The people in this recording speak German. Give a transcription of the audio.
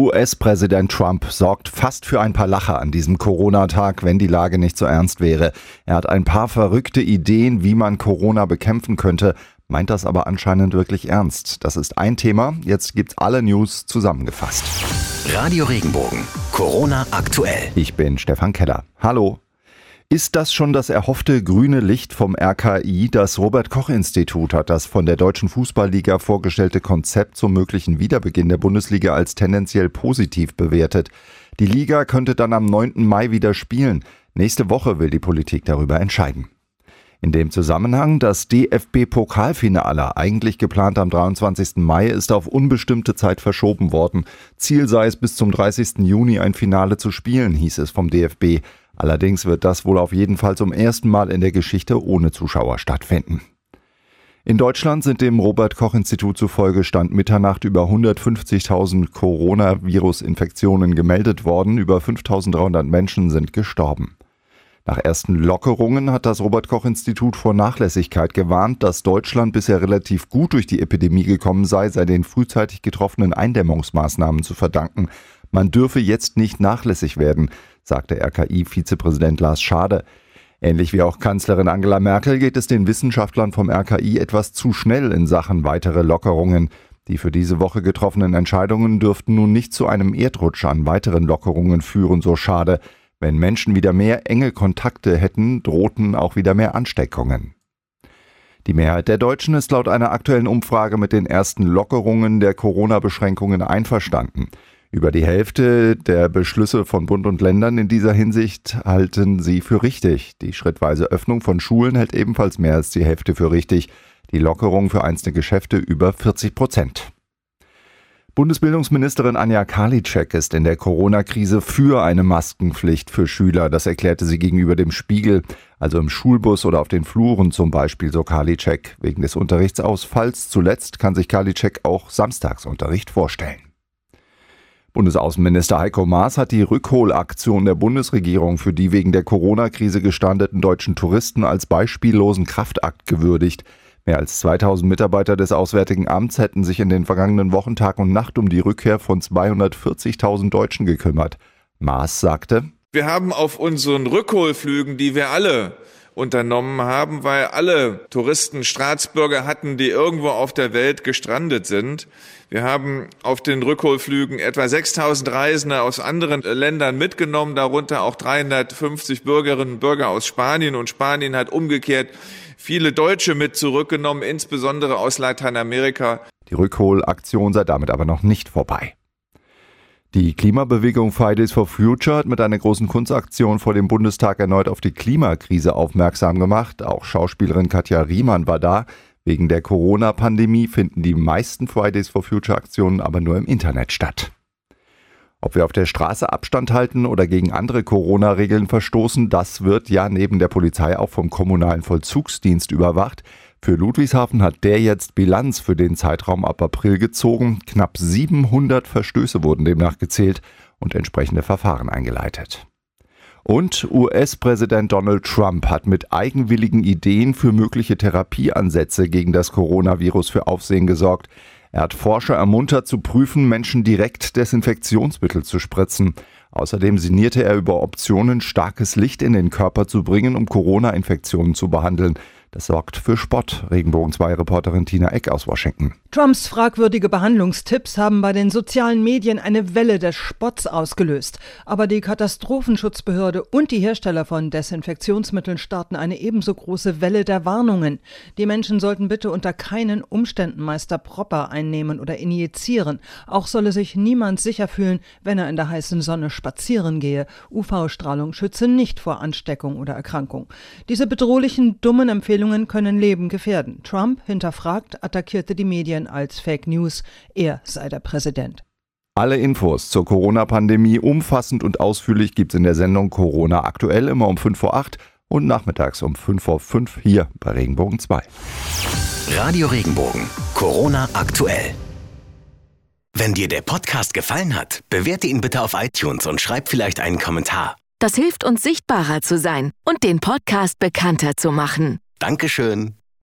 US-Präsident Trump sorgt fast für ein paar Lacher an diesem Corona-Tag, wenn die Lage nicht so ernst wäre. Er hat ein paar verrückte Ideen, wie man Corona bekämpfen könnte, meint das aber anscheinend wirklich ernst. Das ist ein Thema. Jetzt gibt's alle News zusammengefasst. Radio Regenbogen. Corona aktuell. Ich bin Stefan Keller. Hallo. Ist das schon das erhoffte grüne Licht vom RKI? Das Robert Koch Institut hat das von der Deutschen Fußballliga vorgestellte Konzept zum möglichen Wiederbeginn der Bundesliga als tendenziell positiv bewertet. Die Liga könnte dann am 9. Mai wieder spielen. Nächste Woche will die Politik darüber entscheiden. In dem Zusammenhang, das DFB-Pokalfinale, eigentlich geplant am 23. Mai, ist auf unbestimmte Zeit verschoben worden. Ziel sei es, bis zum 30. Juni ein Finale zu spielen, hieß es vom DFB. Allerdings wird das wohl auf jeden Fall zum ersten Mal in der Geschichte ohne Zuschauer stattfinden. In Deutschland sind dem Robert Koch Institut zufolge Stand Mitternacht über 150.000 Coronavirus-Infektionen gemeldet worden, über 5.300 Menschen sind gestorben. Nach ersten Lockerungen hat das Robert Koch Institut vor Nachlässigkeit gewarnt, dass Deutschland bisher relativ gut durch die Epidemie gekommen sei, sei den frühzeitig getroffenen Eindämmungsmaßnahmen zu verdanken. Man dürfe jetzt nicht nachlässig werden sagte RKI-Vizepräsident Lars Schade. Ähnlich wie auch Kanzlerin Angela Merkel geht es den Wissenschaftlern vom RKI etwas zu schnell in Sachen weitere Lockerungen. Die für diese Woche getroffenen Entscheidungen dürften nun nicht zu einem Erdrutsch an weiteren Lockerungen führen, so schade. Wenn Menschen wieder mehr enge Kontakte hätten, drohten auch wieder mehr Ansteckungen. Die Mehrheit der Deutschen ist laut einer aktuellen Umfrage mit den ersten Lockerungen der Corona-Beschränkungen einverstanden. Über die Hälfte der Beschlüsse von Bund und Ländern in dieser Hinsicht halten sie für richtig. Die schrittweise Öffnung von Schulen hält ebenfalls mehr als die Hälfte für richtig. Die Lockerung für einzelne Geschäfte über 40 Prozent. Bundesbildungsministerin Anja Karliczek ist in der Corona-Krise für eine Maskenpflicht für Schüler. Das erklärte sie gegenüber dem Spiegel, also im Schulbus oder auf den Fluren zum Beispiel, so Karliczek. Wegen des Unterrichtsausfalls zuletzt kann sich Karliczek auch Samstagsunterricht vorstellen. Bundesaußenminister Heiko Maas hat die Rückholaktion der Bundesregierung für die wegen der Corona-Krise gestandeten deutschen Touristen als beispiellosen Kraftakt gewürdigt. Mehr als 2000 Mitarbeiter des Auswärtigen Amts hätten sich in den vergangenen Wochen Tag und Nacht um die Rückkehr von 240.000 Deutschen gekümmert. Maas sagte, wir haben auf unseren Rückholflügen, die wir alle unternommen haben, weil alle Touristen Staatsbürger hatten, die irgendwo auf der Welt gestrandet sind. Wir haben auf den Rückholflügen etwa 6000 Reisende aus anderen Ländern mitgenommen, darunter auch 350 Bürgerinnen und Bürger aus Spanien. Und Spanien hat umgekehrt viele Deutsche mit zurückgenommen, insbesondere aus Lateinamerika. Die Rückholaktion sei damit aber noch nicht vorbei. Die Klimabewegung Fridays for Future hat mit einer großen Kunstaktion vor dem Bundestag erneut auf die Klimakrise aufmerksam gemacht. Auch Schauspielerin Katja Riemann war da. Wegen der Corona-Pandemie finden die meisten Fridays for Future Aktionen aber nur im Internet statt. Ob wir auf der Straße Abstand halten oder gegen andere Corona-Regeln verstoßen, das wird ja neben der Polizei auch vom kommunalen Vollzugsdienst überwacht. Für Ludwigshafen hat der jetzt Bilanz für den Zeitraum ab April gezogen. Knapp 700 Verstöße wurden demnach gezählt und entsprechende Verfahren eingeleitet. Und US-Präsident Donald Trump hat mit eigenwilligen Ideen für mögliche Therapieansätze gegen das Coronavirus für Aufsehen gesorgt. Er hat Forscher ermuntert zu prüfen, Menschen direkt Desinfektionsmittel zu spritzen. Außerdem sinnierte er über Optionen, starkes Licht in den Körper zu bringen, um Corona-Infektionen zu behandeln. Das sorgt für Spott. Regenbogen 2 Reporterin Tina Eck aus Washington. Trumps fragwürdige Behandlungstipps haben bei den sozialen Medien eine Welle des Spotts ausgelöst. Aber die Katastrophenschutzbehörde und die Hersteller von Desinfektionsmitteln starten eine ebenso große Welle der Warnungen. Die Menschen sollten bitte unter keinen Umständen Meister Proper einnehmen oder injizieren. Auch solle sich niemand sicher fühlen, wenn er in der heißen Sonne spazieren gehe. UV-Strahlung schütze nicht vor Ansteckung oder Erkrankung. Diese bedrohlichen, dummen Empfehlungen Empfehlungen können Leben gefährden. Trump, hinterfragt, attackierte die Medien als Fake News. Er sei der Präsident. Alle Infos zur Corona-Pandemie umfassend und ausführlich gibt es in der Sendung Corona aktuell immer um 5 vor 8 und nachmittags um 5 vor 5 hier bei Regenbogen 2. Radio Regenbogen, Corona aktuell. Wenn dir der Podcast gefallen hat, bewerte ihn bitte auf iTunes und schreib vielleicht einen Kommentar. Das hilft uns sichtbarer zu sein und den Podcast bekannter zu machen. Dankeschön.